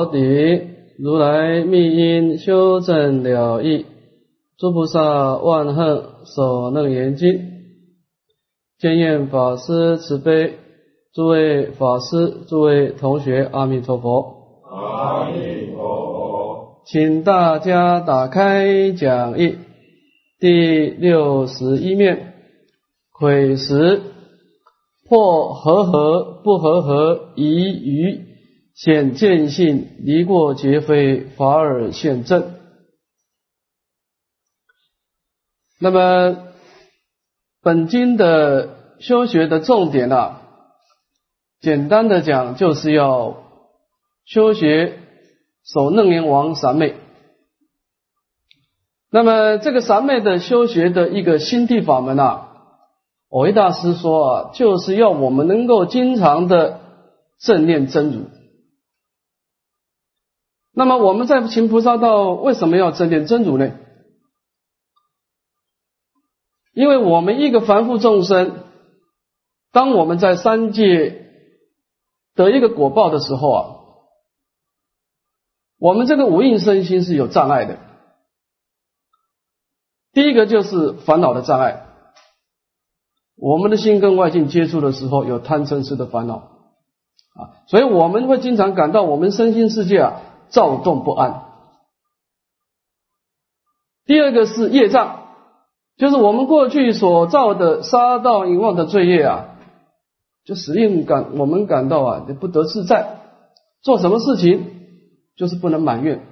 佛底，如来密因修正了义，诸菩萨万恨所能严经。见愿法师慈悲，诸位法师、诸位同学，阿弥陀佛。阿弥陀佛。请大家打开讲义第六十一面，毁时破和合不和合疑余显见性离过劫非法尔现正。那么。本经的修学的重点啊，简单的讲，就是要修学守楞严王三昧。那么这个三昧的修学的一个心地法门啊，我维大师说啊，就是要我们能够经常的正念真如。那么我们在行菩萨道为什么要正念真如呢？因为我们一个凡夫众生，当我们在三界得一个果报的时候啊，我们这个无印身心是有障碍的。第一个就是烦恼的障碍，我们的心跟外境接触的时候有贪嗔痴的烦恼啊，所以我们会经常感到我们身心世界啊躁动不安。第二个是业障。就是我们过去所造的杀盗淫妄的罪业啊，就使令感我们感到啊不得自在，做什么事情就是不能埋怨。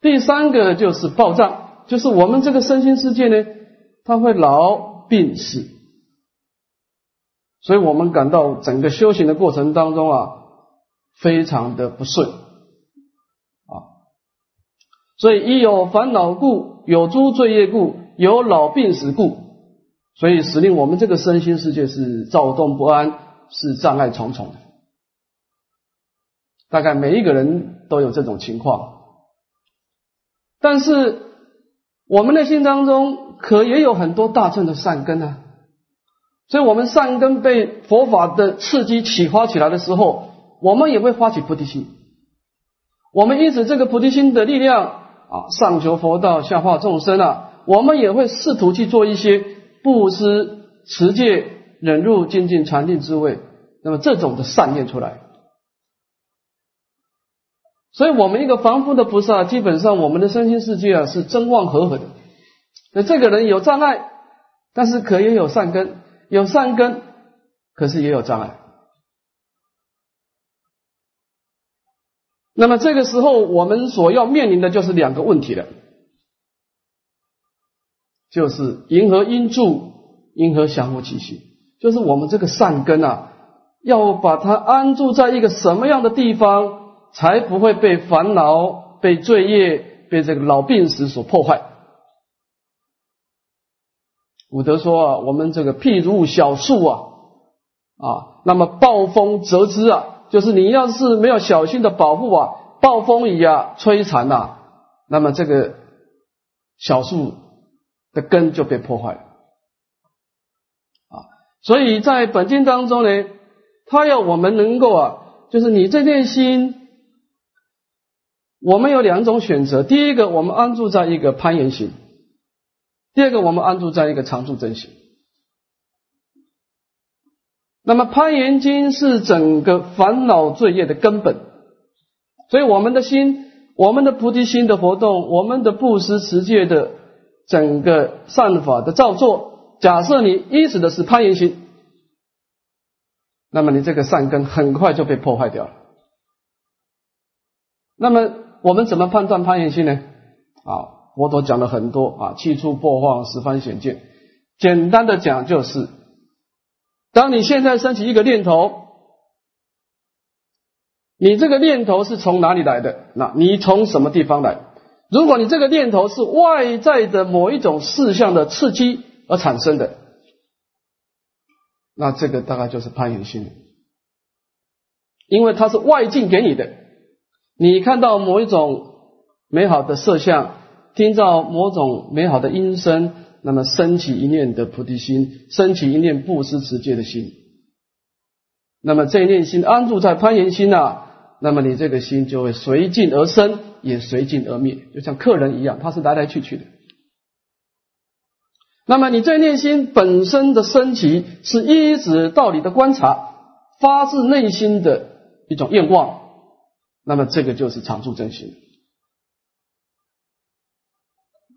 第三个就是暴胀，就是我们这个身心世界呢，它会老病死，所以我们感到整个修行的过程当中啊，非常的不顺啊，所以一有烦恼故。有诸罪业故，有老病死故，所以使令我们这个身心世界是躁动不安，是障碍重重的。大概每一个人都有这种情况，但是我们的心当中可也有很多大乘的善根啊，所以我们善根被佛法的刺激启发起来的时候，我们也会发起菩提心。我们因此这个菩提心的力量。啊，上求佛道，下化众生啊！我们也会试图去做一些布施、持戒、忍辱、精进、禅定之位，那么这种的善念出来。所以，我们一个凡夫的菩萨，基本上我们的身心世界啊是真妄合合的。那这个人有障碍，但是可也有善根，有善根，可是也有障碍。那么这个时候，我们所要面临的就是两个问题了，就是银河因住，银河相互其心，就是我们这个善根啊，要把它安住在一个什么样的地方，才不会被烦恼、被罪业、被这个老病死所破坏？古德说啊，我们这个譬如小树啊，啊，那么暴风折枝啊。就是你要是没有小心的保护啊，暴风雨啊摧残呐，那么这个小树的根就被破坏了啊。所以在本经当中呢，他要我们能够啊，就是你这念心，我们有两种选择：第一个，我们安住在一个攀岩心；第二个，我们安住在一个常住真心。那么攀岩经是整个烦恼罪业的根本，所以我们的心，我们的菩提心的活动，我们的布施持戒的整个善法的造作，假设你依止的是攀岩心，那么你这个善根很快就被破坏掉了。那么我们怎么判断攀岩心呢？啊，佛陀讲了很多啊，气触破坏，十方显见。简单的讲就是。当你现在升起一个念头，你这个念头是从哪里来的？那你从什么地方来？如果你这个念头是外在的某一种事项的刺激而产生的，那这个大概就是攀缘心理，因为它是外境给你的。你看到某一种美好的色相，听到某种美好的音声。那么升起一念的菩提心，升起一念布施持戒的心，那么这一念心安住在攀岩心啊，那么你这个心就会随境而生，也随境而灭，就像客人一样，他是来来去去的。那么你这一念心本身的升起，是一直道理的观察，发自内心的一种愿望，那么这个就是常住真心。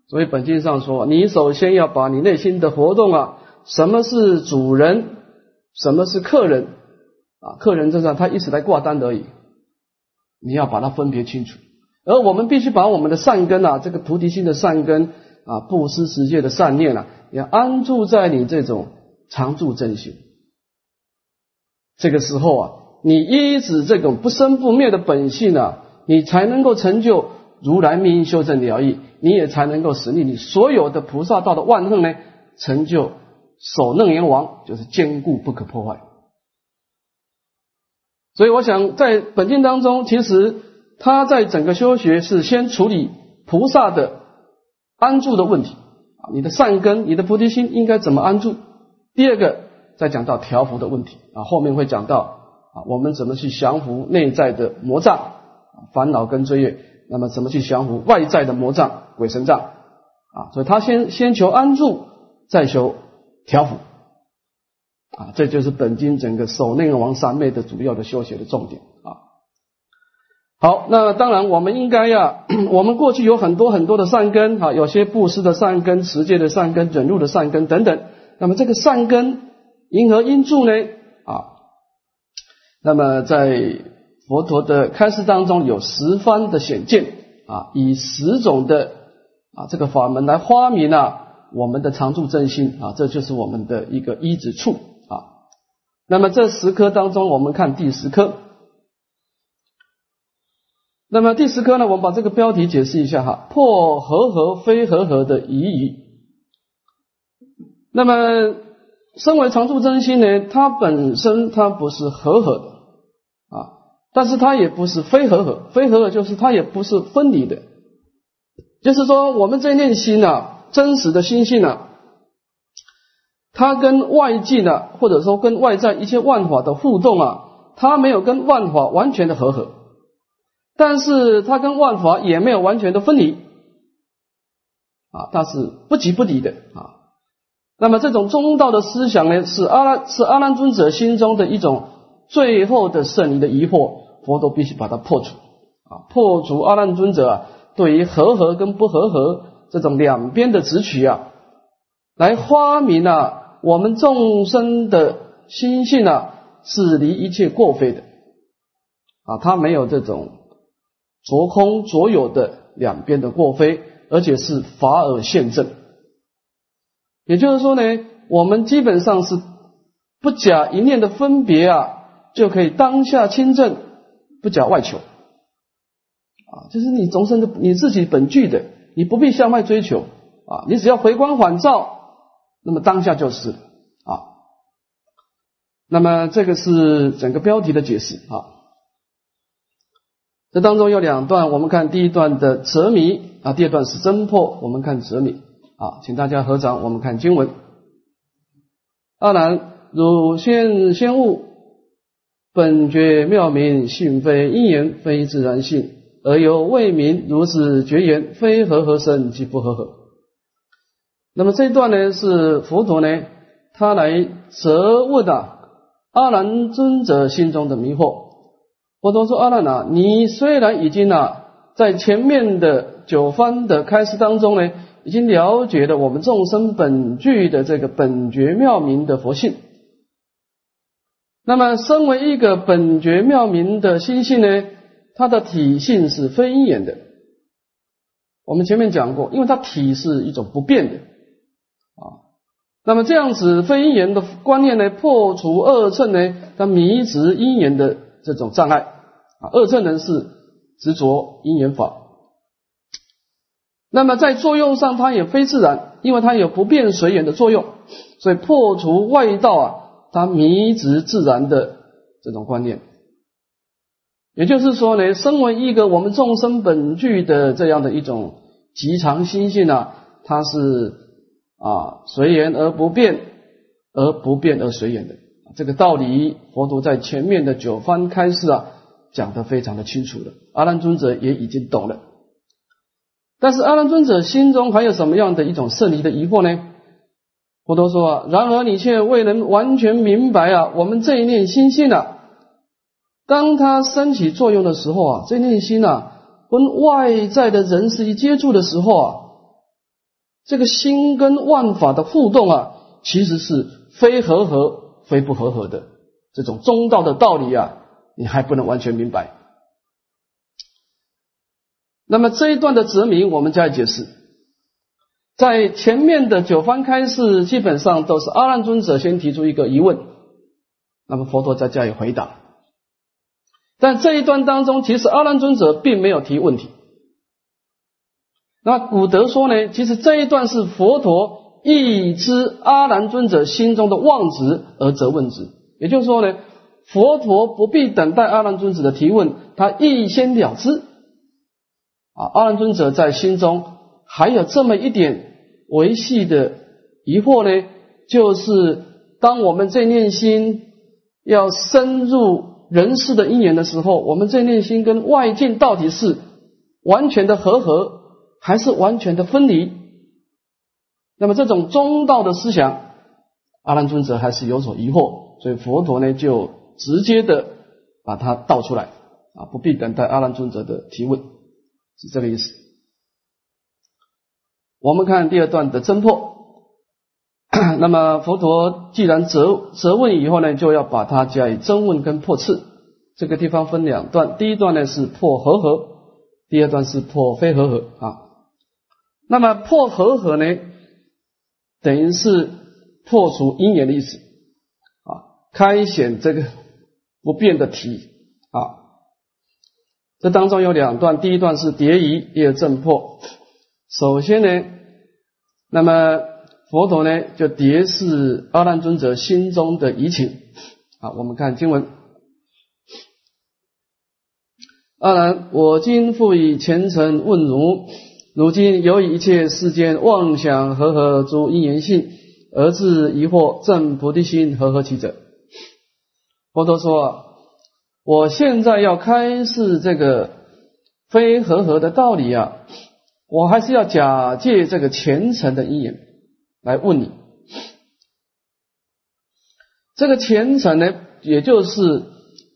所以本经上说，你首先要把你内心的活动啊，什么是主人，什么是客人啊？客人这上他一直来挂单而已，你要把它分别清楚。而我们必须把我们的善根啊，这个菩提心的善根啊，布施世界的善念啊，要安住在你这种常住真心。这个时候啊，你依止这种不生不灭的本性啊，你才能够成就如来密修正疗愈。你也才能够使你你所有的菩萨道的万恨呢，成就守楞严王，就是坚固不可破坏。所以我想在本经当中，其实他在整个修学是先处理菩萨的安住的问题啊，你的善根、你的菩提心应该怎么安住？第二个再讲到调伏的问题啊，后面会讲到啊，我们怎么去降服内在的魔障、烦恼跟罪业。那么怎么去降服外在的魔障、鬼神障啊？所以他先先求安住，再求调伏啊，这就是本经整个守内王三昧的主要的修学的重点啊。好，那当然我们应该呀，我们过去有很多很多的善根啊，有些布施的善根、持戒的善根、忍辱的善根等等。那么这个善根因何因助呢？啊，那么在。佛陀的开示当中有十方的显见啊，以十种的啊这个法门来发明啊我们的常住真心啊，这就是我们的一个一指处啊。那么这十颗当中，我们看第十颗。那么第十颗呢，我们把这个标题解释一下哈，破和合非和合的疑义。那么身为常住真心呢，它本身它不是和合的啊。但是它也不是非合合，非合合就是它也不是分离的，就是说我们这念心啊，真实的心性啊，它跟外界呢，或者说跟外在一切万法的互动啊，它没有跟万法完全的合合，但是它跟万法也没有完全的分离，啊，它是不即不离的啊。那么这种中道的思想呢，是阿拉是阿难尊者心中的一种最后的圣离的疑惑。佛都必须把它破除啊，破除阿难尊者啊对于和合跟不和合这种两边的执取啊，来发明啊我们众生的心性啊是离一切过非的啊，他没有这种着空着有的两边的过非，而且是法尔现正。也就是说呢，我们基本上是不假一念的分别啊，就可以当下亲证。不假外求啊，就是你终身的你自己本具的，你不必向外追求啊，你只要回光返照，那么当下就是啊。那么这个是整个标题的解释啊。这当中有两段，我们看第一段的哲迷啊，第二段是侦破。我们看哲迷啊，请大家合掌，我们看经文。二难，汝现先悟。本觉妙明，性非因缘，非自然性，而又未明如是绝言，非和合生即不和合。那么这段呢，是佛陀呢，他来责问的阿难尊者心中的迷惑。佛陀说：“阿难啊，你虽然已经啊，在前面的九番的开示当中呢，已经了解了我们众生本具的这个本觉妙明的佛性。”那么，身为一个本觉妙明的心性呢，它的体性是非因缘的。我们前面讲过，因为它体是一种不变的啊。那么这样子非因缘的观念呢，破除二乘呢，它迷执因缘的这种障碍啊。二乘人是执着因缘法，那么在作用上它也非自然，因为它有不变随缘的作用，所以破除外道啊。他迷执自然的这种观念，也就是说呢，身为一个我们众生本具的这样的一种极常心性啊，它是啊随缘而不变，而不变而随缘的，这个道理，佛陀在前面的九番开示啊，讲得非常的清楚了。阿难尊者也已经懂了。但是阿难尊者心中还有什么样的一种圣离的疑惑呢？佛陀说啊，然而你却未能完全明白啊，我们这一念心性啊，当它升起作用的时候啊，这念心啊，跟外在的人事一接触的时候啊，这个心跟万法的互动啊，其实是非合合、非不合合的这种中道的道理啊，你还不能完全明白。那么这一段的哲明，我们加以解释。在前面的九番开示，基本上都是阿难尊者先提出一个疑问，那么佛陀再加以回答。但这一段当中，其实阿难尊者并没有提问题。那古德说呢，其实这一段是佛陀意知阿难尊者心中的妄执而责问之，也就是说呢，佛陀不必等待阿难尊者的提问，他一先了之。啊，阿难尊者在心中还有这么一点维系的疑惑呢，就是当我们这念心要深入人世的因缘的时候，我们这念心跟外境到底是完全的合合，还是完全的分离？那么这种中道的思想，阿难尊者还是有所疑惑，所以佛陀呢就直接的把它道出来啊，不必等待阿难尊者的提问。是这个意思。我们看第二段的侦破。那么佛陀既然责责问以后呢，就要把它加以真问跟破斥。这个地方分两段，第一段呢是破和合，第二段是破非和合啊。那么破和合呢，等于是破除因缘的意思啊，开显这个不变的体啊。这当中有两段，第一段是叠疑，第二正破。首先呢，那么佛陀呢就叠示阿难尊者心中的疑情。啊，我们看经文：阿难，我今复以虔诚问汝：如今由于一切世间妄想和合诸因缘性，而致疑惑正菩提心和合其者？佛陀说。我现在要开示这个非和合的道理啊，我还是要假借这个虔诚的因缘来问你。这个虔诚呢，也就是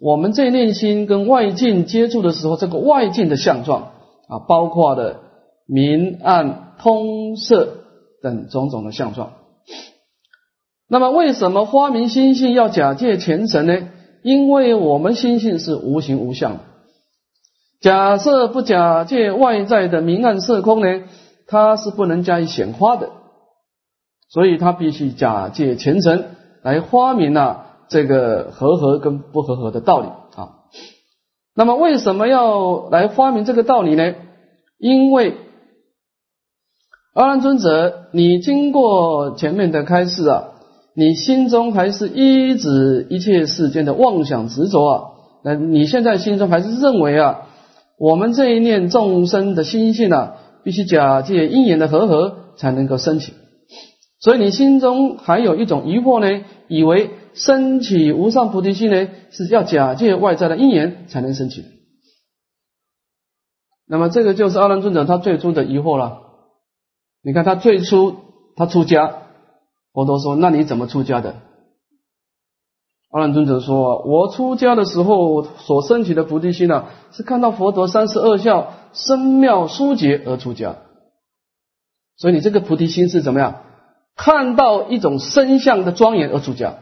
我们这内心跟外境接触的时候，这个外境的相状啊，包括的明暗通色等种种的相状。那么，为什么发明心性要假借虔诚呢？因为我们心性是无形无相的，假设不假借外在的明暗色空呢，它是不能加以显化的，所以它必须假借前尘来发明啊这个和合跟不和合的道理啊。那么为什么要来发明这个道理呢？因为阿难尊者，你经过前面的开示啊。你心中还是一直一切世间的妄想执着啊？那你现在心中还是认为啊，我们这一念众生的心性啊，必须假借因缘的和合才能够升起。所以你心中还有一种疑惑呢，以为升起无上菩提心呢，是要假借外在的因缘才能升起。那么这个就是阿难尊者他最初的疑惑了。你看他最初他出家。佛陀说：“那你怎么出家的？”阿难尊者说：“我出家的时候所升起的菩提心呢，是看到佛陀三十二相深妙殊洁而出家。所以你这个菩提心是怎么样？看到一种身相的庄严而出家。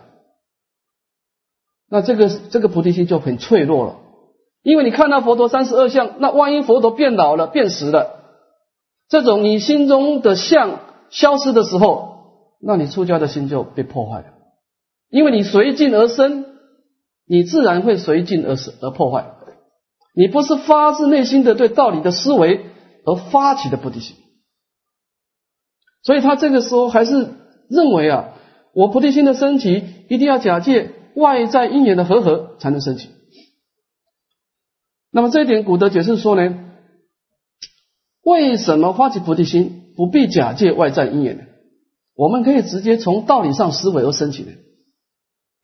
那这个这个菩提心就很脆弱了，因为你看到佛陀三十二相，那万一佛陀变老了、变死了，这种你心中的相消失的时候。”那你出家的心就被破坏了，因为你随境而生，你自然会随境而死而破坏。你不是发自内心的对道理的思维而发起的菩提心，所以他这个时候还是认为啊，我菩提心的升起一定要假借外在因缘的和合才能升起。那么这一点，古德解释说呢，为什么发起菩提心不必假借外在因缘呢？我们可以直接从道理上思维而升起的，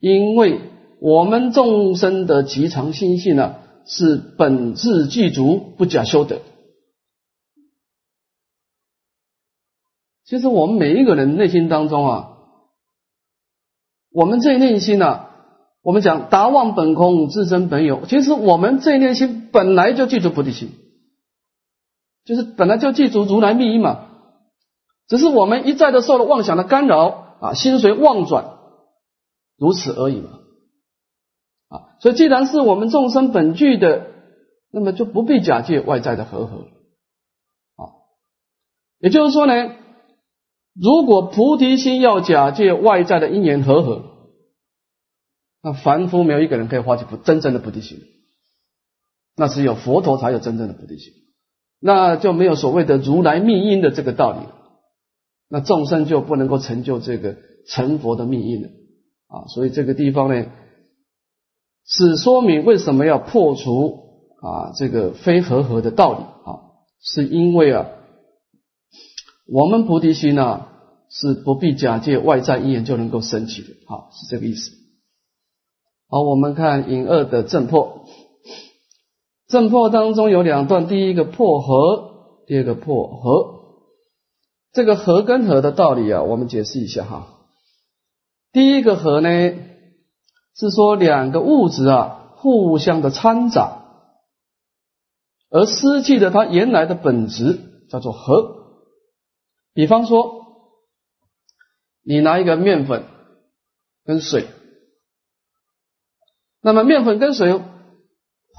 因为我们众生的极常心性呢，是本质具足，不假修德。其实我们每一个人内心当中啊，我们这内心呢，我们讲达望本空，自真本有。其实我们这内心本来就具足菩提心，就是本来就具足如来密因嘛。只是我们一再的受了妄想的干扰啊，心随妄转，如此而已嘛。啊，所以既然是我们众生本具的，那么就不必假借外在的和合。啊，也就是说呢。如果菩提心要假借外在的因缘和合，那凡夫没有一个人可以发起不真正的菩提心，那只有佛陀才有真正的菩提心，那就没有所谓的如来密因的这个道理，那众生就不能够成就这个成佛的密因了啊！所以这个地方呢，是说明为什么要破除啊这个非和合的道理啊，是因为啊。我们菩提心呢，是不必假借外在因缘就能够升起的，啊，是这个意思。好，我们看引二的正破，正破当中有两段，第一个破合，第二个破合。这个合跟合的道理啊，我们解释一下哈。第一个和呢，是说两个物质啊互相的掺杂，而失去了它原来的本质，叫做和。比方说，你拿一个面粉跟水，那么面粉跟水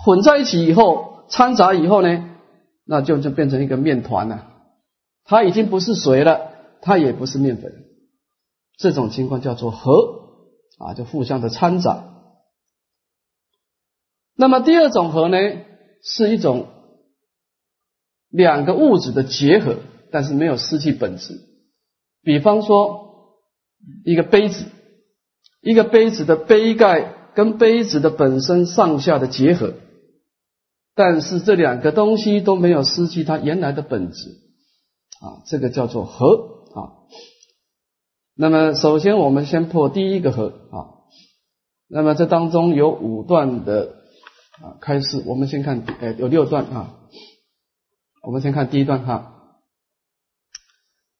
混在一起以后，掺杂以后呢，那就就变成一个面团了。它已经不是水了，它也不是面粉，这种情况叫做合啊，就互相的掺杂。那么第二种合呢，是一种两个物质的结合。但是没有失去本质。比方说，一个杯子，一个杯子的杯盖跟杯子的本身上下的结合，但是这两个东西都没有失去它原来的本质啊，这个叫做合啊。那么，首先我们先破第一个合啊。那么这当中有五段的啊开始，我们先看，哎，有六段啊。我们先看第一段哈。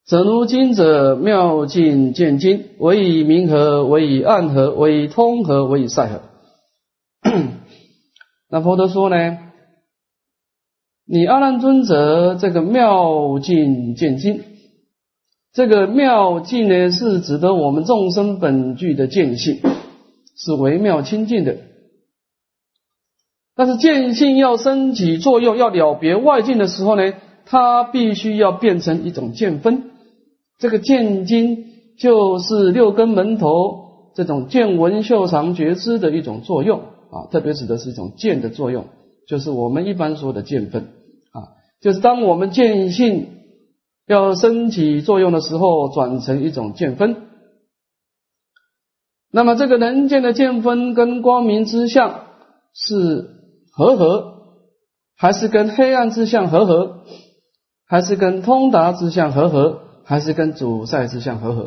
怎如今者妙境见经，为以明和，为以暗合，为以通和，为以塞合。那佛陀说呢？你阿难尊者这个妙境见经，这个妙境呢，是指的我们众生本具的见性，是微妙清净的。但是见性要升起作用，要了别外境的时候呢，它必须要变成一种见分。这个见经就是六根门头这种见闻嗅尝觉知的一种作用啊，特别指的是一种见的作用，就是我们一般说的见分啊，就是当我们见性要升起作用的时候，转成一种见分。那么这个能见的见分跟光明之相是合合，还是跟黑暗之相合合，还是跟通达之相合合？还是跟主赛之相合合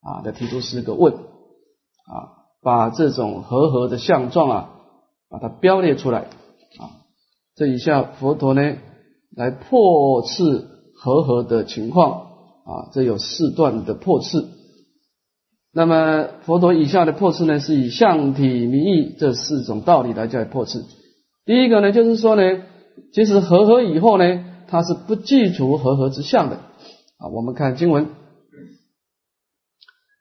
啊？来提出四个问啊，把这种合合的相状啊，把它标列出来啊。这一下佛陀呢来破斥合合的情况啊，这有四段的破斥。那么佛陀以下的破斥呢，是以相体名义这四种道理来加以破斥。第一个呢，就是说呢，其实合合以后呢，它是不记除合合之相的。啊，我们看经文：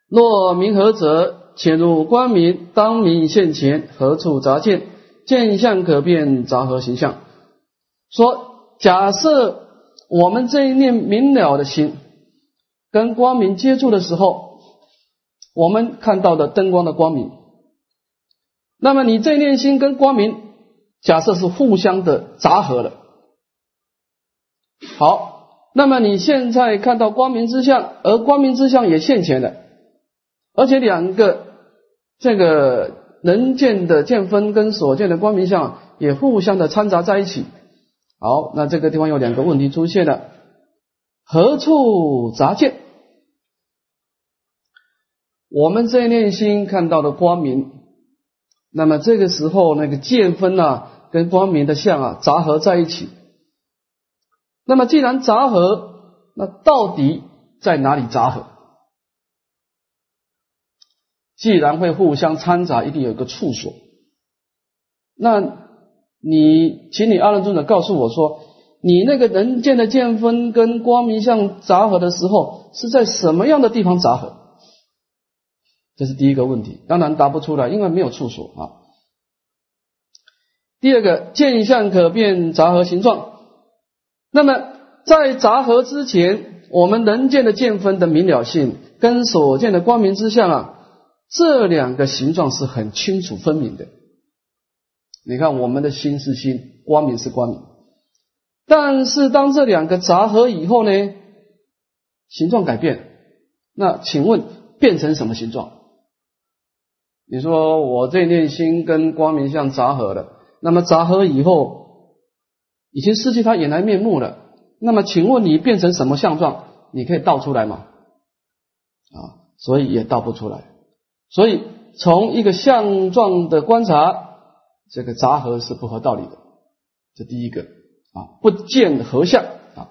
若明和者，潜入光明，当明现前，何处杂见？见相可变，杂合形象。说，假设我们这一念明了的心跟光明接触的时候，我们看到的灯光的光明，那么你这一念心跟光明，假设是互相的杂合了。好。那么你现在看到光明之相，而光明之相也现前了，而且两个这个能见的见分跟所见的光明相也互相的掺杂在一起。好，那这个地方有两个问题出现了：何处杂见？我们这一念心看到的光明，那么这个时候那个见分啊，跟光明的相啊杂合在一起。那么既然杂合，那到底在哪里杂合？既然会互相掺杂，一定有一个处所。那你，请你阿难尊者告诉我说，你那个人见的见分跟光明相杂合的时候，是在什么样的地方杂合？这是第一个问题，当然答不出来，因为没有处所啊。第二个，见相可变杂合形状。那么在杂合之前，我们人见的见分的明了性跟所见的光明之相啊。这两个形状是很清楚分明的。你看，我们的心是心，光明是光明。但是当这两个杂合以后呢，形状改变。那请问变成什么形状？你说我这念心跟光明相杂合了，那么杂合以后已经失去它原来面目了。那么请问你变成什么相状？你可以倒出来吗？啊，所以也倒不出来。所以，从一个相状的观察，这个杂合是不合道理的。这第一个啊，不见合相啊。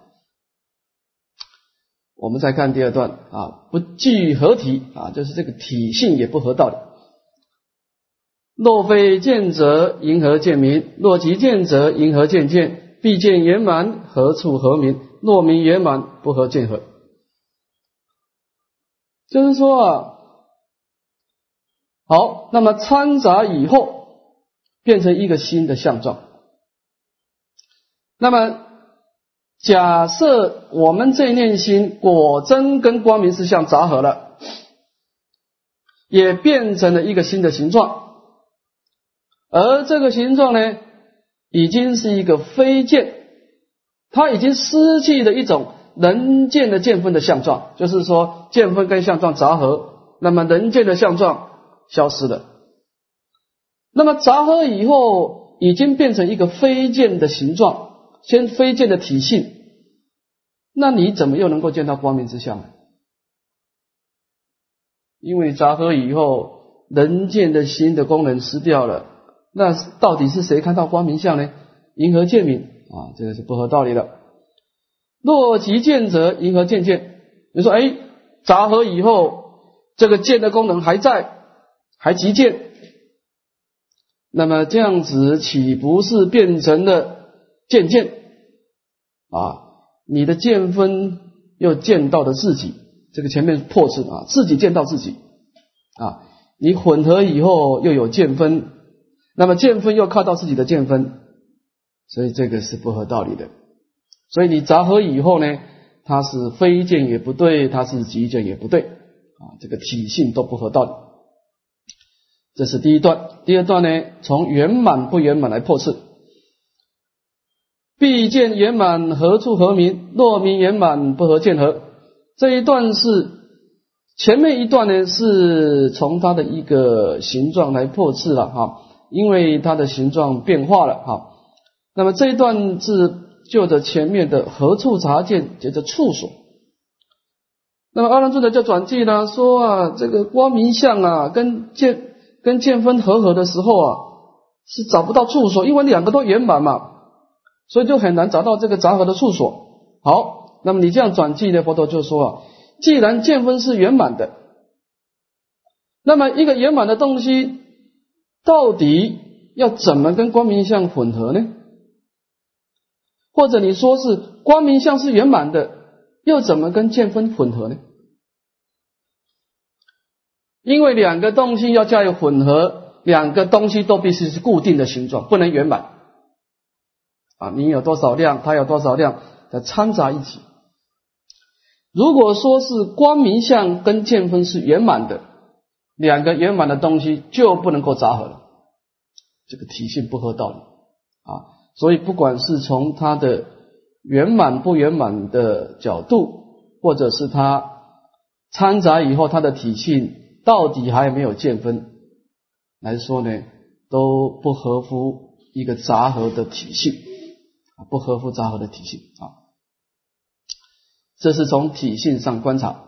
我们再看第二段啊，不具合体啊，就是这个体性也不合道理。若非见者，因何见明？若即见者，因何见见？必见圆满，何处合明？若明圆满，不合见合。就是说啊。好，那么掺杂以后变成一个新的相状。那么假设我们这念心果真跟光明之相杂合了，也变成了一个新的形状，而这个形状呢，已经是一个非见，它已经失去了一种能见的见分的相状，就是说见分跟相状杂合，那么能见的相状。消失了。那么杂合以后，已经变成一个非见的形状，先非见的体性。那你怎么又能够见到光明之相呢？因为杂合以后，人见的心的功能失掉了。那到底是谁看到光明相呢？银河见明啊，这个是不合道理的。若即见者，银河见见。你说，哎，杂合以后，这个见的功能还在。还极见，那么这样子岂不是变成了见见啊？你的见分又见到了自己，这个前面破字啊，自己见到自己啊，你混合以后又有见分，那么见分又靠到自己的见分，所以这个是不合道理的。所以你杂合以后呢，它是非见也不对，它是极见也不对啊，这个体性都不合道理。这是第一段，第二段呢，从圆满不圆满来破斥。必见圆满何处合明？若明圆满不合见合。这一段是前面一段呢，是从它的一个形状来破斥了哈，因为它的形状变化了哈。那么这一段是就着前面的何处察见，接着处所。那么阿难尊者就转记呢，说啊，这个光明相啊，跟见。跟见分合合的时候啊，是找不到处所，因为两个都圆满嘛，所以就很难找到这个杂合的处所。好，那么你这样转记呢？佛陀就说啊，既然见分是圆满的，那么一个圆满的东西，到底要怎么跟光明相混合呢？或者你说是光明相是圆满的，又怎么跟见分混合呢？因为两个东西要加以混合，两个东西都必须是固定的形状，不能圆满。啊，你有多少量，它有多少量，再掺杂一起。如果说是光明相跟见分是圆满的，两个圆满的东西就不能够杂合了，这个体性不合道理啊。所以不管是从它的圆满不圆满的角度，或者是它掺杂以后它的体性。到底还有没有见分来说呢？都不合乎一个杂合的体系，不合乎杂合的体系啊。这是从体性上观察。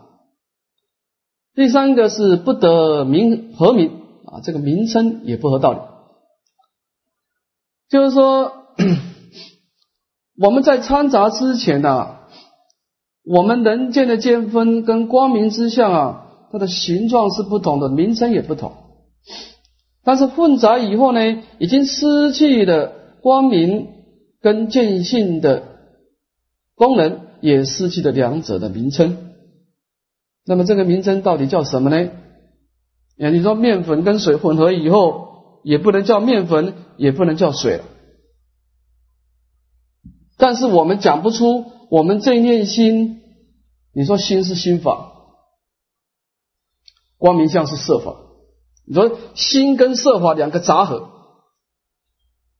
第三个是不得名合名啊，这个名称也不合道理。就是说，我们在参杂之前呢，我们人间的见分跟光明之相啊，它的形状是不同的，名称也不同。但是混杂以后呢，已经失去了光明跟见性的功能，也失去了两者的名称。那么这个名称到底叫什么呢？哎，你说面粉跟水混合以后，也不能叫面粉，也不能叫水了。但是我们讲不出，我们这一念心，你说心是心法，光明相是色法。你说心跟色法两个杂合，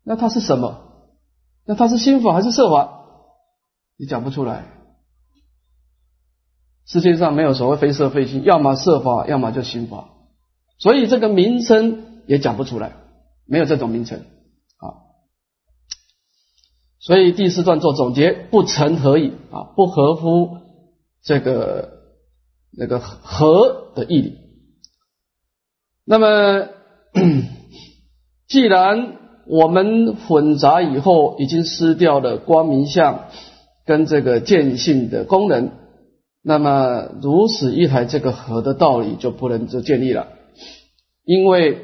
那它是什么？那它是心法还是色法？你讲不出来。世界上没有所谓非色非心，要么色法，要么就心法，所以这个名称也讲不出来，没有这种名称啊。所以第四段做总结，不成何意啊，不合乎这个那个合的义理。那么，既然我们混杂以后已经失掉了光明相跟这个见性的功能。那么如此一来，这个和的道理就不能就建立了，因为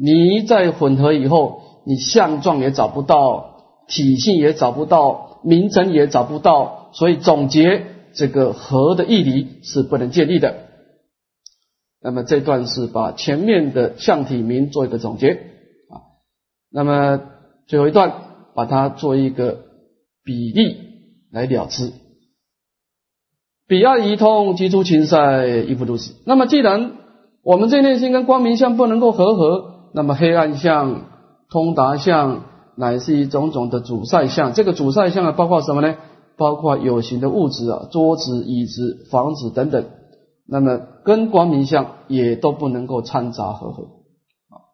你在混合以后，你相状也找不到，体性也找不到，名称也找不到，所以总结这个和的义理是不能建立的。那么这段是把前面的相体名做一个总结啊，那么最后一段把它做一个比例来了之。彼岸一通，即出情塞，亦复如是。那么，既然我们这内心跟光明相不能够合合，那么黑暗相、通达相，乃是一种种的阻塞相。这个阻塞相啊，包括什么呢？包括有形的物质啊，桌子、椅子、房子等等。那么，跟光明相也都不能够掺杂合合。啊，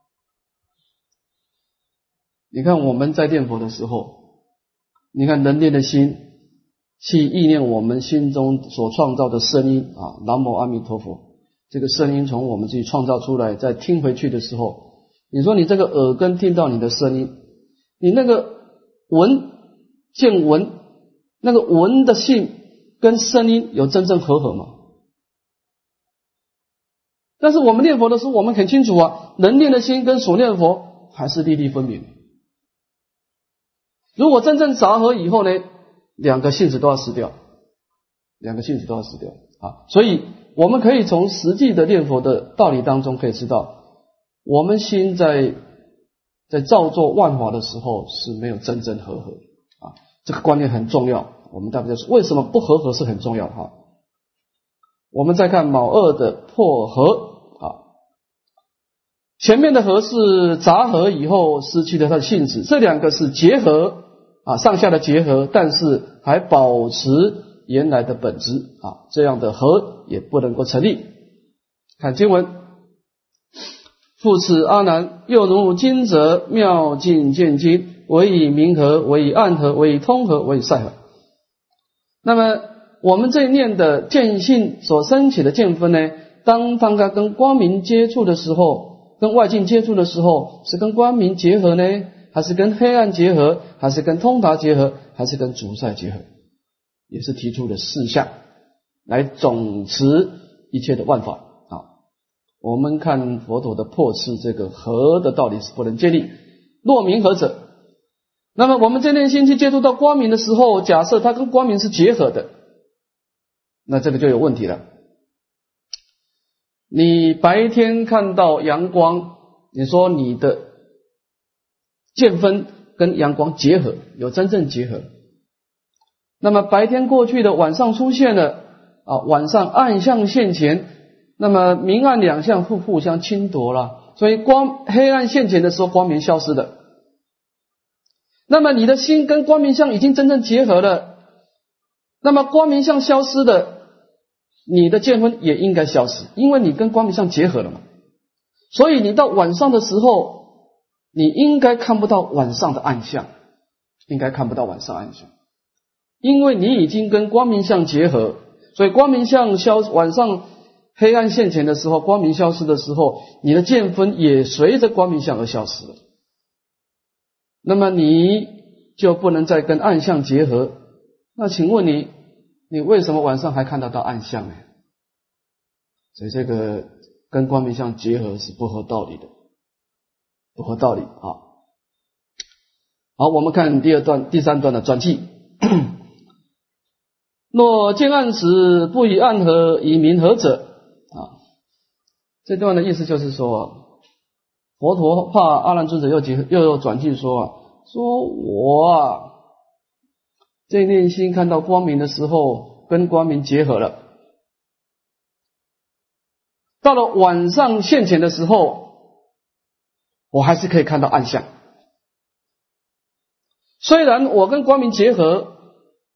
你看我们在念佛的时候，你看人念的心。去意念我们心中所创造的声音啊，南无阿弥陀佛。这个声音从我们自己创造出来，再听回去的时候，你说你这个耳根听到你的声音，你那个闻见闻，那个闻的性跟声音有真正合合吗？但是我们念佛的时候，我们很清楚啊，能念的心跟所念佛还是粒粒分明。如果真正杂合以后呢？两个性质都要失掉，两个性质都要失掉啊！所以我们可以从实际的念佛的道理当中可以知道，我们心在在造作万法的时候是没有真正和合啊，这个观念很重要。我们大家说为什么不和合是很重要哈？我们再看卯二的破合啊，前面的合是杂合以后失去了它的性质，这两个是结合。啊，上下的结合，但是还保持原来的本质啊，这样的合也不能够成立。看经文，复此阿难，又如今则妙境见经，为以明合，为以暗合，为以通合，为以塞合。那么我们这一念的见性所升起的见分呢，当当它跟光明接触的时候，跟外境接触的时候，是跟光明结合呢？还是跟黑暗结合，还是跟通达结合，还是跟主塞结合，也是提出的四项来总持一切的万法啊。我们看佛陀的破斥这个和的道理是不能建立。若明何者？那么我们这念心去接触到光明的时候，假设它跟光明是结合的，那这个就有问题了。你白天看到阳光，你说你的。见分跟阳光结合，有真正结合。那么白天过去的，晚上出现了啊，晚上暗象现前，那么明暗两相互互相侵夺了，所以光黑暗现前的时候，光明消失的。那么你的心跟光明相已经真正结合了，那么光明相消失的，你的见分也应该消失，因为你跟光明相结合了嘛。所以你到晚上的时候。你应该看不到晚上的暗象，应该看不到晚上暗象，因为你已经跟光明相结合，所以光明相消晚上黑暗现前的时候，光明消失的时候，你的见分也随着光明相而消失了。那么你就不能再跟暗相结合。那请问你，你为什么晚上还看得到暗相呢？所以这个跟光明相结合是不合道理的，不合道理啊。好，我们看第二段、第三段的转记。若见暗时不以暗合，以明合者啊，这段的意思就是说，佛陀怕阿难尊者又结又转记说啊，说我啊，这念心看到光明的时候，跟光明结合了，到了晚上现前的时候，我还是可以看到暗相。虽然我跟光明结合，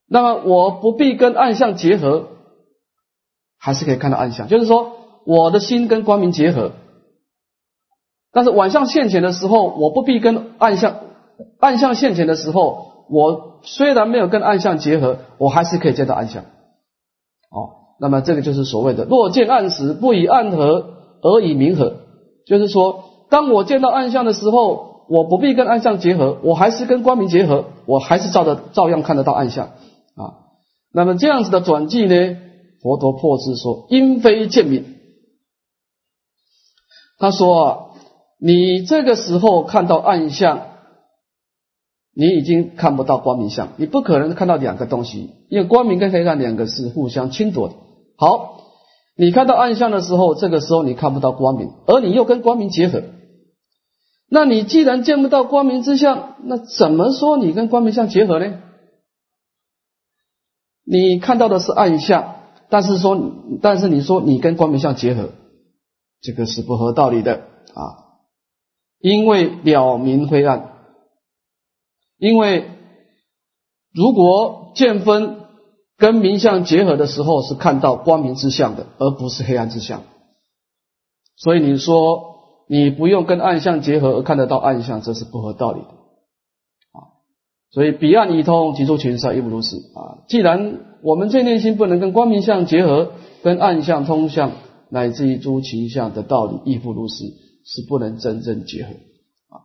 那么我不必跟暗相结合，还是可以看到暗相。就是说，我的心跟光明结合，但是晚上现前的时候，我不必跟暗相暗相现前的时候，我虽然没有跟暗相结合，我还是可以见到暗相。哦，那么这个就是所谓的“若见暗时，不以暗合而以明合”，就是说，当我见到暗相的时候。我不必跟暗相结合，我还是跟光明结合，我还是照的照样看得到暗相啊。那么这样子的转记呢？佛陀破之说，因非见明。他说啊，你这个时候看到暗相，你已经看不到光明相，你不可能看到两个东西，因为光明跟黑暗两个是互相侵夺的。好，你看到暗相的时候，这个时候你看不到光明，而你又跟光明结合。那你既然见不到光明之相，那怎么说你跟光明相结合呢？你看到的是暗相，但是说，但是你说你跟光明相结合，这个是不合道理的啊！因为了明灰暗，因为如果见分跟明相结合的时候，是看到光明之相的，而不是黑暗之相，所以你说。你不用跟暗相结合而看得到暗相，这是不合道理的啊！所以彼岸一通，即出群色，亦不如是啊！既然我们这内心不能跟光明相结合，跟暗相通向，乃至于诸情相的道理亦复如是，是不能真正结合啊！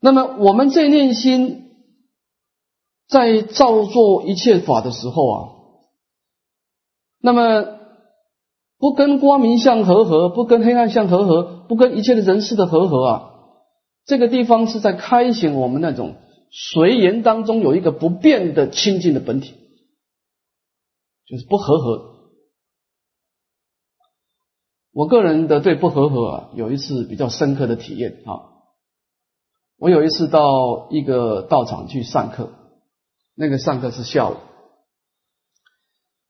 那么我们这念心在造作一切法的时候啊，那么。不跟光明相合合，不跟黑暗相合合，不跟一切的人事的合合啊！这个地方是在开显我们那种随缘当中有一个不变的清净的本体，就是不合合。我个人的对不合合啊，有一次比较深刻的体验啊。我有一次到一个道场去上课，那个上课是下午，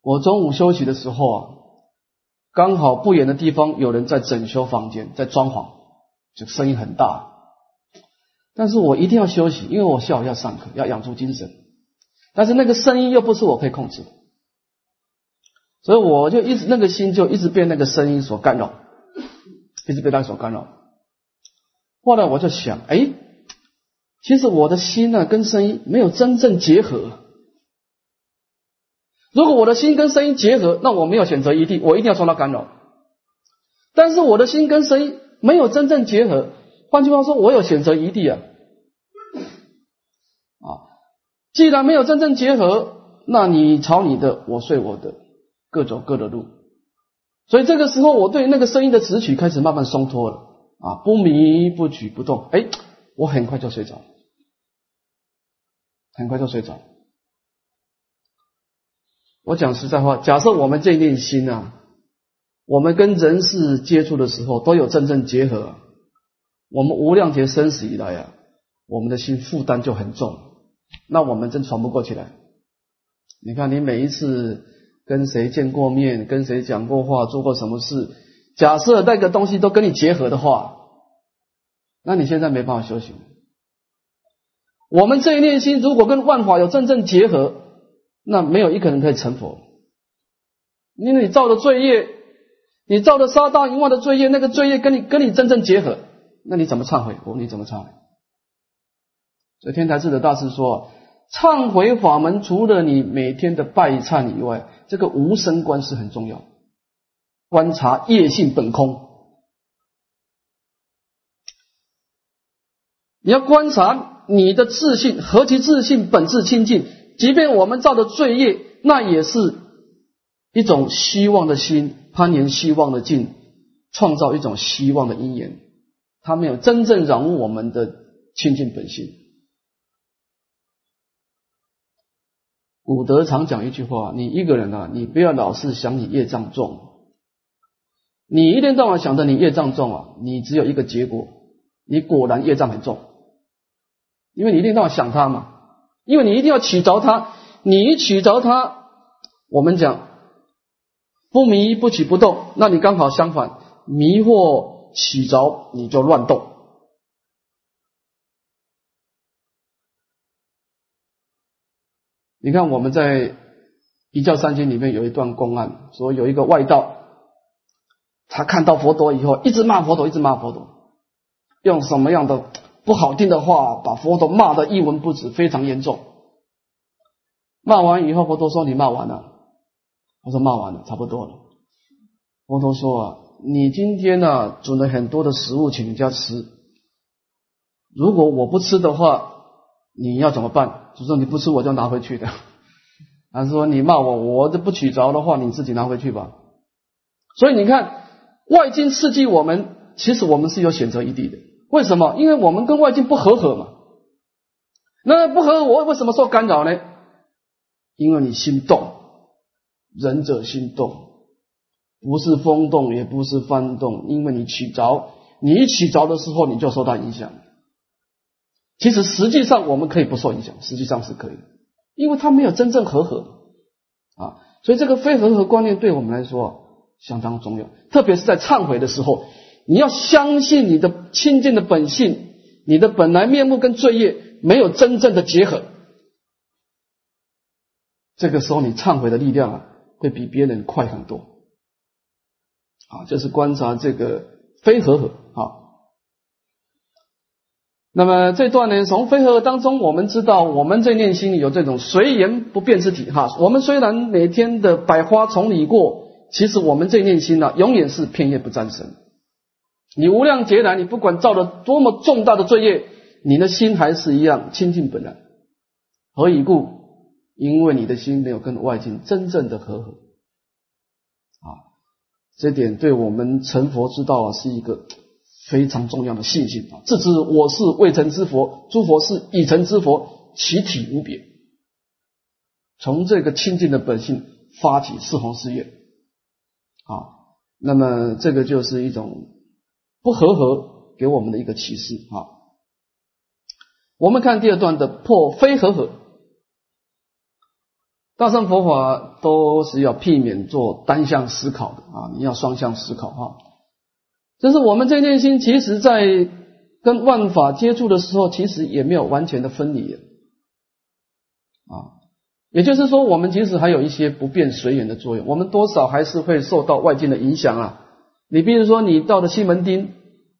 我中午休息的时候啊。刚好不远的地方有人在整修房间，在装潢，就声音很大。但是我一定要休息，因为我下午要上课，要养足精神。但是那个声音又不是我可以控制的，所以我就一直那个心就一直被那个声音所干扰，一直被他所干扰。后来我就想，哎，其实我的心呢跟声音没有真正结合。如果我的心跟声音结合，那我没有选择余地，我一定要受到干扰。但是我的心跟声音没有真正结合，换句话说，我有选择余地啊。啊，既然没有真正结合，那你朝你的，我睡我的，各走各的路。所以这个时候，我对那个声音的词曲开始慢慢松脱了啊，不迷不举不动，哎，我很快就睡着，很快就睡着。我讲实在话，假设我们这念心啊，我们跟人世接触的时候都有真正结合，我们无量劫生死以来啊，我们的心负担就很重，那我们真喘不过气来。你看，你每一次跟谁见过面，跟谁讲过话，做过什么事，假设那个东西都跟你结合的话，那你现在没办法修行。我们这一念心如果跟万法有真正结合。那没有一个人可以成佛，因为你造的罪业，你造的杀盗淫妄的罪业，那个罪业跟你跟你真正结合，那你怎么忏悔？我你怎么忏悔？所以天台智的大师说，忏悔法门除了你每天的拜忏以外，这个无生观是很重要。观察业性本空，你要观察你的自信，何其自信本质清净。即便我们造的罪业，那也是一种希望的心，攀岩希望的境，创造一种希望的因缘。它没有真正染污我们的清净本性。古德常讲一句话：你一个人啊，你不要老是想你业障重。你一天到晚想着你业障重啊，你只有一个结果，你果然业障很重，因为你一定要想他嘛，因为你一定要取着他，你一取着他，我们讲不迷不起不动，那你刚好相反，迷惑起着你就乱动。你看我们在一教三经里面有一段公案，说有一个外道。他看到佛陀以后，一直骂佛陀，一直骂佛陀，用什么样的不好听的话把佛陀骂得一文不值，非常严重。骂完以后，佛陀说：“你骂完了。”我说：“骂完了，差不多了。”佛陀说：“啊，你今天呢煮了很多的食物，请人家吃。如果我不吃的话，你要怎么办？就说你不吃，我就拿回去的。他说：你骂我，我这不取着的话，你自己拿回去吧。所以你看。”外境刺激我们，其实我们是有选择余地的。为什么？因为我们跟外境不和合嘛。那不和我为什么受干扰呢？因为你心动，仁者心动，不是风动，也不是幡动，因为你起着，你一起着的时候，你就受到影响。其实实际上我们可以不受影响，实际上是可以，因为它没有真正和合啊。所以这个非和合观念对我们来说。相当重要，特别是在忏悔的时候，你要相信你的清净的本性，你的本来面目跟罪业没有真正的结合，这个时候你忏悔的力量啊，会比别人快很多。啊，就是观察这个非和合啊。那么这段呢，从非和合当中，我们知道我们这念心里有这种随缘不变之体哈。我们虽然每天的百花丛里过。其实我们这念心呢，永远是片叶不沾身。你无量劫来，你不管造了多么重大的罪业，你的心还是一样清净本来。何以故？因为你的心没有跟外境真正的和合。啊，这点对我们成佛之道啊，是一个非常重要的信心啊。自知我是未成之佛，诸佛是已成之佛，其体无别。从这个清净的本性发起四弘誓愿。啊，那么这个就是一种不和合给我们的一个启示啊。我们看第二段的破非和合，大乘佛法都是要避免做单向思考的啊，你要双向思考哈。就是我们这念心，其实在跟万法接触的时候，其实也没有完全的分离啊。也就是说，我们即使还有一些不变随缘的作用，我们多少还是会受到外境的影响啊。你比如说，你到了西门町，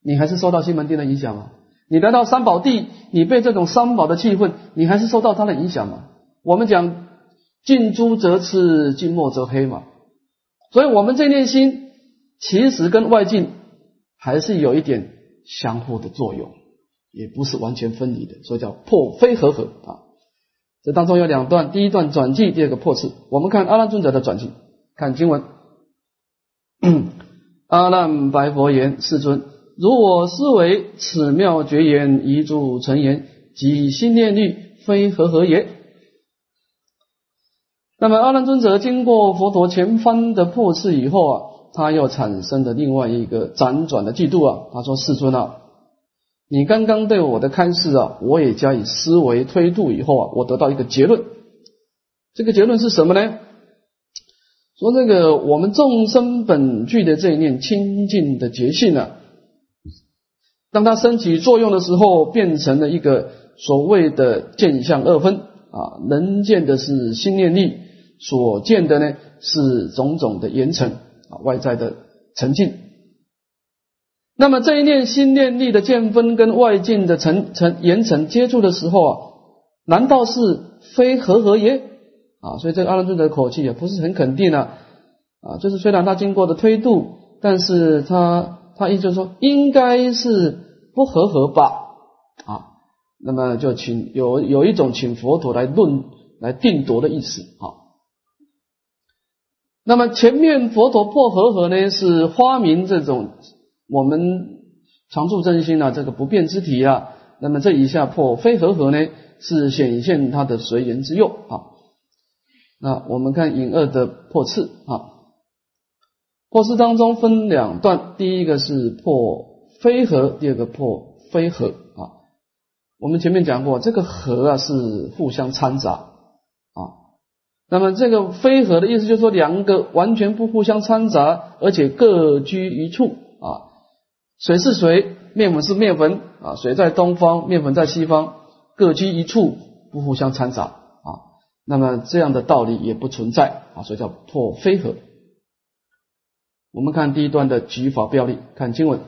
你还是受到西门町的影响吗？你来到三宝地，你被这种三宝的气氛，你还是受到它的影响吗？我们讲近朱则赤，近墨则黑嘛。所以，我们这念心其实跟外境还是有一点相互的作用，也不是完全分离的，所以叫破非合合啊。这当中有两段，第一段转记，第二个破次。我们看阿难尊者的转记，看经文。阿难白佛言：“世尊，如我思维此妙绝言，一柱成言，即心念力，非何何也？”那么阿难尊者经过佛陀前番的破次以后啊，他又产生了另外一个辗转的嫉妒啊，他说：“世尊啊。”你刚刚对我的开示啊，我也加以思维推度以后啊，我得到一个结论。这个结论是什么呢？说这个我们众生本具的这一念清净的觉性啊，当它升起作用的时候，变成了一个所谓的见相二分啊，能见的是心念力，所见的呢是种种的言尘啊，外在的沉静。那么这一念心念力的见分跟外境的层层言层接触的时候啊，难道是非和合耶？啊，所以这个阿难尊者的口气也不是很肯定啊，啊，就是虽然他经过的推度，但是他他意思说应该是不和合吧，啊，那么就请有有一种请佛陀来论来定夺的意思啊。那么前面佛陀破和合呢，是发明这种我们常住真心啊，这个不变之体啊。那么这一下破非和合呢，是显现他的随缘之用啊。那我们看引二的破次啊，破次当中分两段，第一个是破非合，第二个破非合啊。我们前面讲过，这个合啊是互相掺杂啊。那么这个非合的意思就是说，两个完全不互相掺杂，而且各居一处啊。水是水，面粉是面粉啊。水在东方，面粉在西方，各居一处，不互相掺杂。那么这样的道理也不存在啊，所以叫破非合。我们看第一段的举法标例，看经文。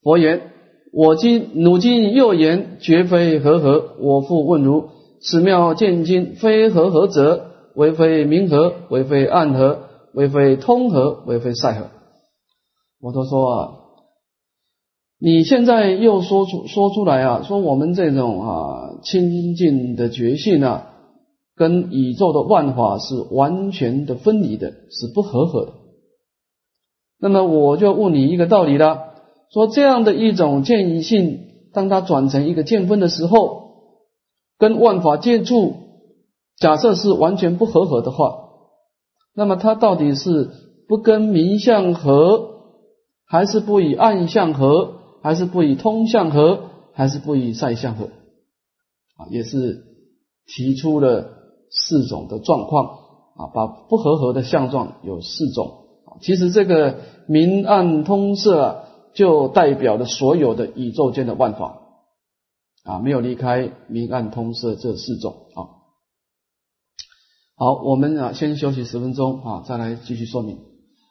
佛言：我今汝今又言绝非和合，我复问如。此妙见经非和合者，为非明和，为非暗合，为非通和，为非塞合。佛陀说啊，你现在又说出说出来啊，说我们这种啊清净的觉性啊，跟宇宙的万法是完全的分离的，是不合合的。那么我就问你一个道理了，说这样的一种见性，当它转成一个见分的时候。跟万法接触，假设是完全不合合的话，那么它到底是不跟明相合，还是不以暗相合，还是不以通相合，还是不以晒相合？啊，也是提出了四种的状况啊，把不合合的相状有四种。其实这个明暗通色就代表了所有的宇宙间的万法。啊，没有离开明暗通色这四种啊。好，我们啊先休息十分钟啊，再来继续说明。